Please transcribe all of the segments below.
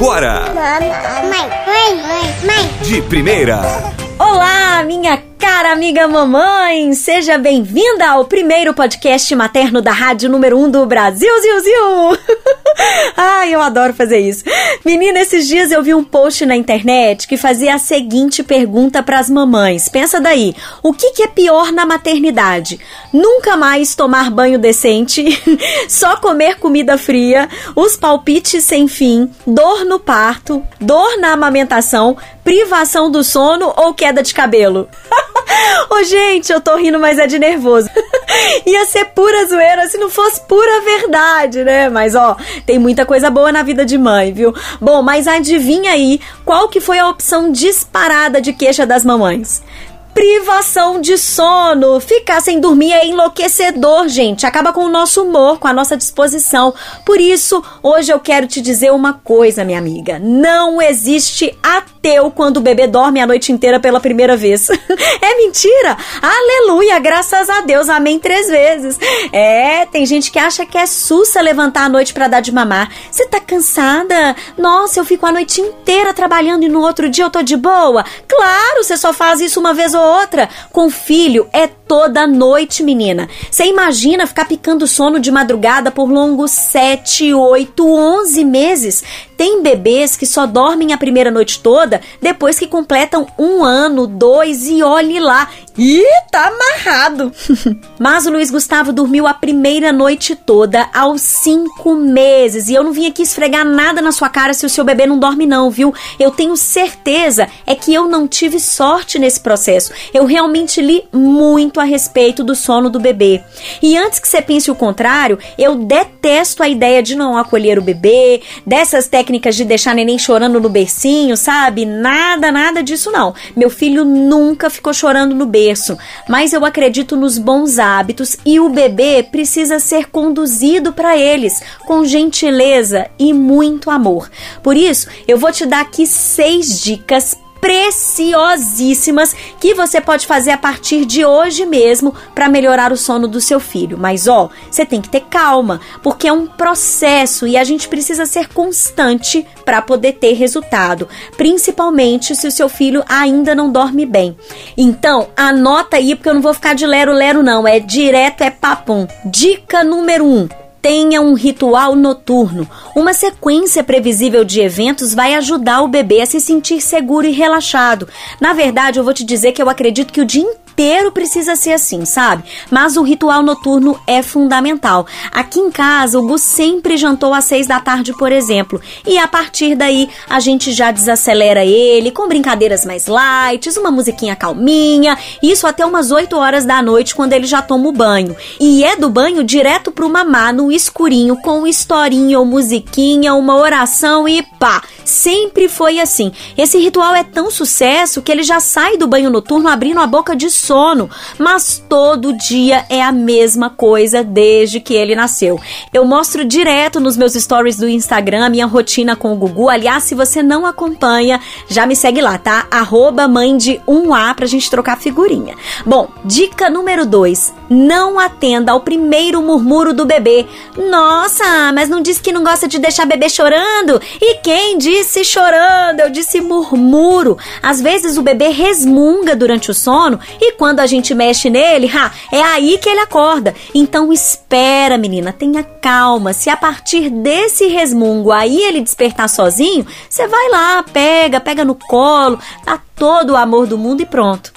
agora. Mãe, mãe, mãe, mãe. De primeira. Olá, minha cara amiga mamãe! Seja bem-vinda ao primeiro podcast materno da rádio número 1 um do Brasil, Ziu, Ziu! Ai, eu adoro fazer isso. Menina, esses dias eu vi um post na internet que fazia a seguinte pergunta para as mamães. Pensa daí, o que, que é pior na maternidade? Nunca mais tomar banho decente, só comer comida fria, os palpites sem fim, dor no parto, dor na amamentação, privação do sono ou queda de cabelo? Ô, gente, eu tô rindo, mas é de nervoso. Ia ser pura zoeira se não fosse pura verdade, né? Mas ó, tem muita coisa boa na vida de mãe, viu? Bom, mas adivinha aí qual que foi a opção disparada de queixa das mamães? Privação de sono. Ficar sem dormir é enlouquecedor, gente. Acaba com o nosso humor, com a nossa disposição. Por isso, hoje eu quero te dizer uma coisa, minha amiga. Não existe ateu quando o bebê dorme a noite inteira pela primeira vez. é mentira? Aleluia, graças a Deus, amém três vezes. É, tem gente que acha que é sussa levantar à noite para dar de mamar. Você tá cansada? Nossa, eu fico a noite inteira trabalhando e no outro dia eu tô de boa. Claro, você só faz isso uma vez ou outra. Com filho é toda noite, menina. Você imagina ficar picando sono de madrugada por longos 7, 8, 11 meses? Tem bebês que só dormem a primeira noite toda depois que completam um ano, dois e olhe lá. Ih, tá amarrado. Mas o Luiz Gustavo dormiu a primeira noite toda aos cinco meses. E eu não vim aqui esfregar nada na sua cara se o seu bebê não dorme, não, viu? Eu tenho certeza é que eu não tive sorte nesse processo. Eu realmente li muito a respeito do sono do bebê. E antes que você pense o contrário, eu detesto a ideia de não acolher o bebê, dessas técnicas de deixar neném chorando no bercinho, sabe? Nada, nada disso não. Meu filho nunca ficou chorando no berço, mas eu acredito nos bons hábitos e o bebê precisa ser conduzido para eles com gentileza e muito amor. Por isso, eu vou te dar aqui seis dicas preciosíssimas que você pode fazer a partir de hoje mesmo para melhorar o sono do seu filho. Mas ó, você tem que ter calma, porque é um processo e a gente precisa ser constante para poder ter resultado, principalmente se o seu filho ainda não dorme bem. Então, anota aí porque eu não vou ficar de lero lero não, é direto é papum. Dica número 1: um, Tenha um ritual noturno. Uma sequência previsível de eventos vai ajudar o bebê a se sentir seguro e relaxado. Na verdade, eu vou te dizer que eu acredito que o dia inteiro precisa ser assim, sabe? Mas o ritual noturno é fundamental. Aqui em casa, o Gus sempre jantou às seis da tarde, por exemplo. E a partir daí, a gente já desacelera ele com brincadeiras mais light, uma musiquinha calminha. Isso até umas 8 horas da noite, quando ele já toma o banho. E é do banho direto pro mamá, no escurinho, com historinha ou musiquinha, uma oração e pá. Sempre foi assim. Esse ritual é tão sucesso que ele já sai do banho noturno abrindo a boca de sono, mas todo dia é a mesma coisa desde que ele nasceu. Eu mostro direto nos meus stories do Instagram minha rotina com o Gugu. Aliás, se você não acompanha, já me segue lá, tá? Arroba mãe de 1A pra gente trocar figurinha. Bom, dica número 2. Não atenda ao primeiro murmúrio do bebê. Nossa, mas não disse que não gosta de deixar bebê chorando? E quem disse chorando? Eu disse murmuro. Às vezes o bebê resmunga durante o sono e quando a gente mexe nele, ha, é aí que ele acorda. Então espera, menina, tenha calma. Se a partir desse resmungo aí ele despertar sozinho, você vai lá, pega, pega no colo, dá todo o amor do mundo e pronto.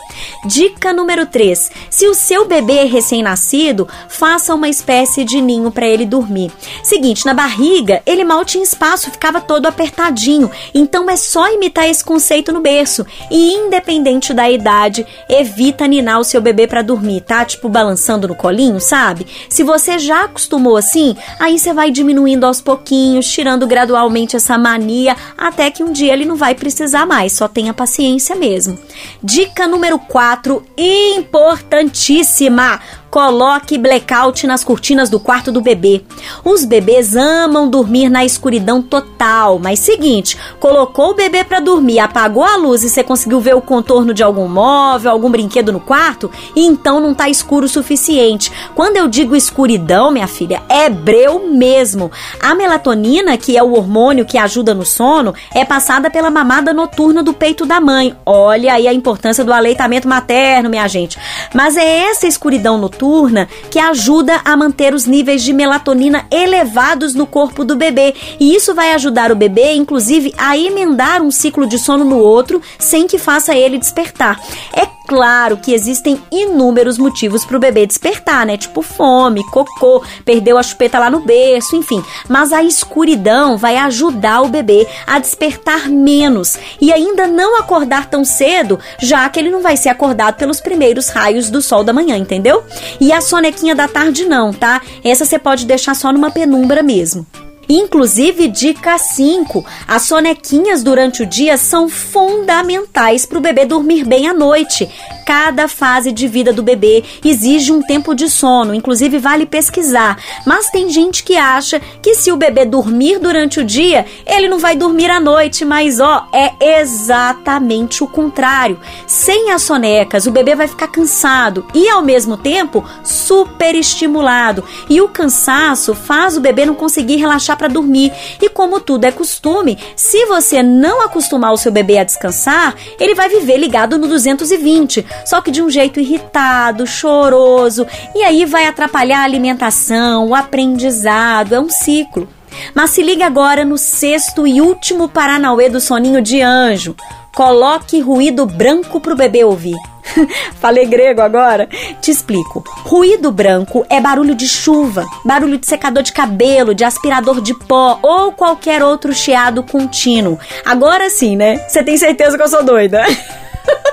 Dica número 3: se o seu bebê é recém-nascido, faça uma espécie de ninho para ele dormir. Seguinte, na barriga, ele mal tinha espaço, ficava todo apertadinho. Então é só imitar esse conceito no berço. E independente da idade, evita ninar o seu bebê para dormir, tá? Tipo balançando no colinho, sabe? Se você já acostumou assim, aí você vai diminuindo aos pouquinhos, tirando gradualmente essa mania, até que um dia ele não vai precisar mais. Só tenha paciência mesmo. Dica número 4, importantíssima Coloque blackout nas cortinas do quarto do bebê. Os bebês amam dormir na escuridão total, mas seguinte, colocou o bebê para dormir, apagou a luz e você conseguiu ver o contorno de algum móvel, algum brinquedo no quarto, então não tá escuro o suficiente. Quando eu digo escuridão, minha filha, é breu mesmo. A melatonina, que é o hormônio que ajuda no sono, é passada pela mamada noturna do peito da mãe. Olha aí a importância do aleitamento materno, minha gente. Mas é essa escuridão noturna noturna que ajuda a manter os níveis de melatonina elevados no corpo do bebê. E isso vai ajudar o bebê, inclusive, a emendar um ciclo de sono no outro sem que faça ele despertar. É claro que existem inúmeros motivos para o bebê despertar, né? Tipo fome, cocô, perdeu a chupeta lá no berço, enfim. Mas a escuridão vai ajudar o bebê a despertar menos e ainda não acordar tão cedo, já que ele não vai ser acordado pelos primeiros raios do sol da manhã, entendeu? E a sonequinha da tarde não, tá? Essa você pode deixar só numa penumbra mesmo. Inclusive, dica 5: as sonequinhas durante o dia são fundamentais para o bebê dormir bem à noite. Cada fase de vida do bebê exige um tempo de sono, inclusive vale pesquisar. Mas tem gente que acha que se o bebê dormir durante o dia, ele não vai dormir à noite, mas ó, é exatamente o contrário. Sem as sonecas, o bebê vai ficar cansado e ao mesmo tempo super estimulado. E o cansaço faz o bebê não conseguir relaxar para dormir. E como tudo é costume, se você não acostumar o seu bebê a descansar, ele vai viver ligado no 220 só que de um jeito irritado, choroso, e aí vai atrapalhar a alimentação, o aprendizado, é um ciclo. Mas se liga agora no sexto e último Paranauê do soninho de anjo. Coloque ruído branco pro bebê ouvir. Falei grego agora? Te explico. Ruído branco é barulho de chuva, barulho de secador de cabelo, de aspirador de pó ou qualquer outro chiado contínuo. Agora sim, né? Você tem certeza que eu sou doida?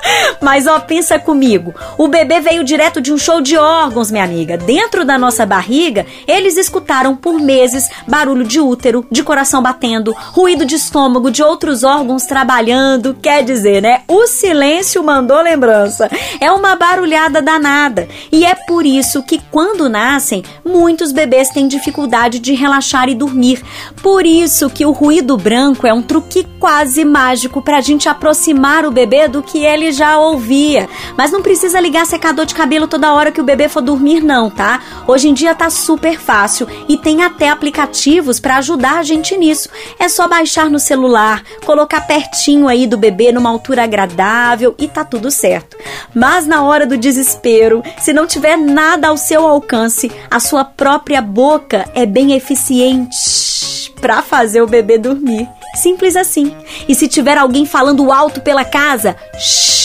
Mas ó, pensa comigo. O bebê veio direto de um show de órgãos, minha amiga. Dentro da nossa barriga, eles escutaram por meses barulho de útero, de coração batendo, ruído de estômago, de outros órgãos trabalhando. Quer dizer, né? O silêncio mandou lembrança. É uma barulhada danada. E é por isso que quando nascem, muitos bebês têm dificuldade de relaxar e dormir. Por isso que o ruído branco é um truque quase mágico para a gente aproximar o bebê do que ele já ouvia. Mas não precisa ligar secador de cabelo toda hora que o bebê for dormir, não, tá? Hoje em dia tá super fácil e tem até aplicativos para ajudar a gente nisso. É só baixar no celular, colocar pertinho aí do bebê numa altura agradável e tá tudo certo. Mas na hora do desespero, se não tiver nada ao seu alcance, a sua própria boca é bem eficiente para fazer o bebê dormir. Simples assim. E se tiver alguém falando alto pela casa, shh,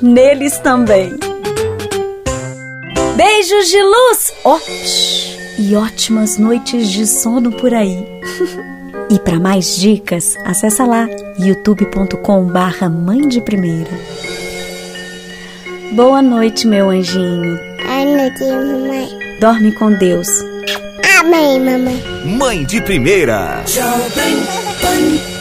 neles também. Beijos de luz! Oh, e ótimas noites de sono por aí. e para mais dicas, acessa lá youtube.com/barra Mãe de Primeira. Boa noite, meu anjinho. Boa noite, mamãe. Dorme com Deus. Amém, mamãe. Mãe de Primeira. Jovem Pan